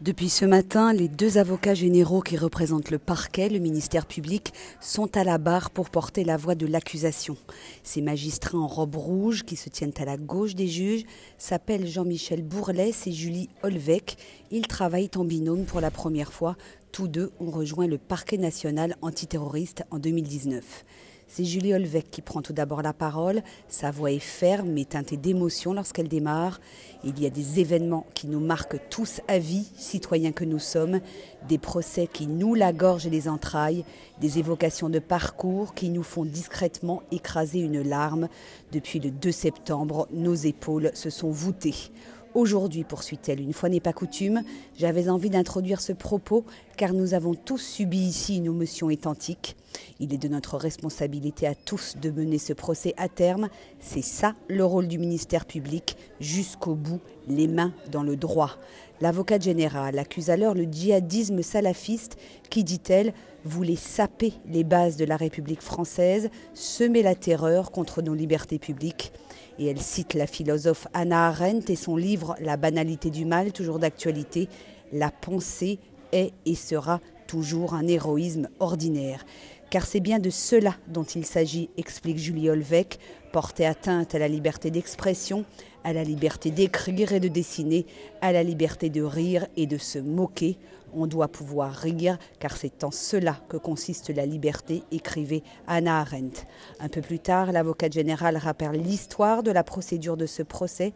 Depuis ce matin, les deux avocats généraux qui représentent le parquet, le ministère public, sont à la barre pour porter la voix de l'accusation. Ces magistrats en robe rouge qui se tiennent à la gauche des juges s'appellent Jean-Michel Bourlès et Julie Olvec. Ils travaillent en binôme pour la première fois. Tous deux ont rejoint le parquet national antiterroriste en 2019. C'est Julie Olvec qui prend tout d'abord la parole. Sa voix est ferme mais teintée d'émotion lorsqu'elle démarre. Il y a des événements qui nous marquent tous à vie, citoyens que nous sommes, des procès qui nouent la gorge et les entrailles, des évocations de parcours qui nous font discrètement écraser une larme. Depuis le 2 septembre, nos épaules se sont voûtées. Aujourd'hui, poursuit-elle, une fois n'est pas coutume, j'avais envie d'introduire ce propos car nous avons tous subi ici une émotion étantique. Il est de notre responsabilité à tous de mener ce procès à terme. C'est ça le rôle du ministère public, jusqu'au bout, les mains dans le droit. L'avocate générale accuse alors le djihadisme salafiste qui, dit-elle, voulait saper les bases de la République française, semer la terreur contre nos libertés publiques. Et elle cite la philosophe Anna Arendt et son livre La banalité du mal, toujours d'actualité. La pensée est et sera toujours un héroïsme ordinaire. Car c'est bien de cela dont il s'agit, explique Julie Olvec, porter atteinte à la liberté d'expression, à la liberté d'écrire et de dessiner, à la liberté de rire et de se moquer. On doit pouvoir rire, car c'est en cela que consiste la liberté, écrivait Anna Arendt. Un peu plus tard, l'avocate générale rappelle l'histoire de la procédure de ce procès,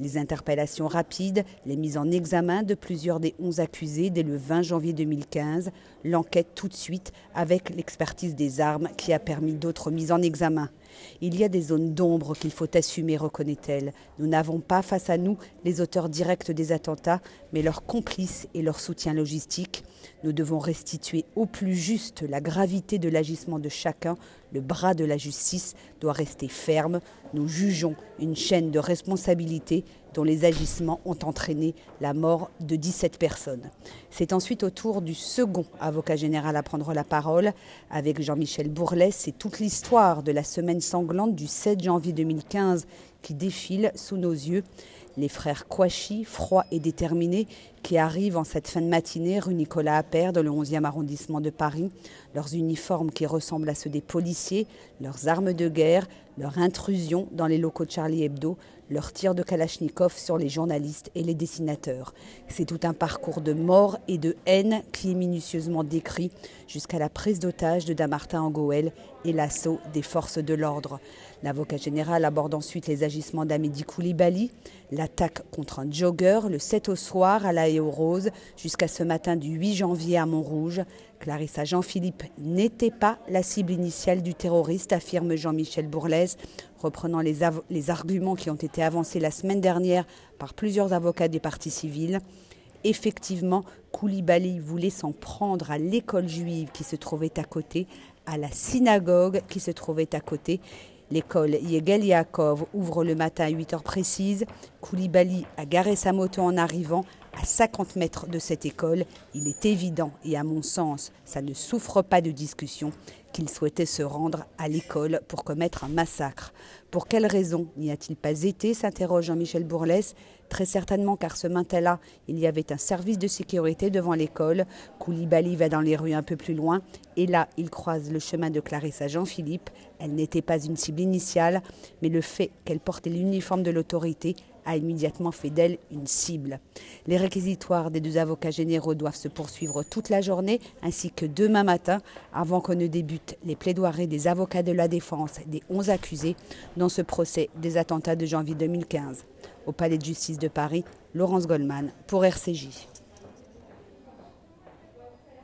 les interpellations rapides, les mises en examen de plusieurs des onze accusés dès le 20 janvier 2015, l'enquête tout de suite avec l'expertise des armes qui a permis d'autres mises en examen. Il y a des zones d'ombre qu'il faut assumer, reconnaît-elle. Nous n'avons pas face à nous les auteurs directs des attentats, mais leurs complices et leur soutien logistique. Nous devons restituer au plus juste la gravité de l'agissement de chacun. Le bras de la justice doit rester ferme. Nous jugeons une chaîne de responsabilité dont les agissements ont entraîné la mort de 17 personnes. C'est ensuite au tour du second avocat général à prendre la parole, avec Jean-Michel Bourlès C'est toute l'histoire de la semaine sanglante du 7 janvier 2015 qui défile sous nos yeux. Les frères Kouachi, froids et déterminés, qui arrivent en cette fin de matinée rue Nicolas Appert, dans le 11e arrondissement de Paris, leurs uniformes qui ressemblent à ceux des policiers, leurs armes de guerre, leur intrusion dans les locaux de Charlie Hebdo, leur tir de Kalachnikov sur les journalistes et les dessinateurs. C'est tout un parcours de mort et de haine qui est minutieusement décrit jusqu'à la prise d'otage de Damartin Angoël et l'assaut des forces de l'ordre. L'avocat général aborde ensuite les d'Amédi Koulibaly, l'attaque contre un jogger le 7 au soir à la Roses jusqu'à ce matin du 8 janvier à Montrouge. Clarissa Jean-Philippe n'était pas la cible initiale du terroriste, affirme Jean-Michel Bourlès, reprenant les, les arguments qui ont été avancés la semaine dernière par plusieurs avocats des partis civils. Effectivement, Koulibaly voulait s'en prendre à l'école juive qui se trouvait à côté, à la synagogue qui se trouvait à côté. L'école Yegel Yaakov ouvre le matin à 8 heures précises. Koulibaly a garé sa moto en arrivant à 50 mètres de cette école. Il est évident, et à mon sens, ça ne souffre pas de discussion, qu'il souhaitait se rendre à l'école pour commettre un massacre. Pour quelle raison n'y a-t-il pas été s'interroge Jean-Michel Bourlès. Très certainement car ce matin-là, il y avait un service de sécurité devant l'école. Koulibaly va dans les rues un peu plus loin et là, il croise le chemin de Clarissa Jean-Philippe. Elle n'était pas une cible initiale, mais le fait qu'elle portait l'uniforme de l'autorité a immédiatement fait d'elle une cible. Les réquisitoires des deux avocats généraux doivent se poursuivre toute la journée ainsi que demain matin avant qu'on ne débute les plaidoiries des avocats de la défense des 11 accusés dans ce procès des attentats de janvier 2015. Au Palais de justice de Paris, Laurence Goldman pour RCJ.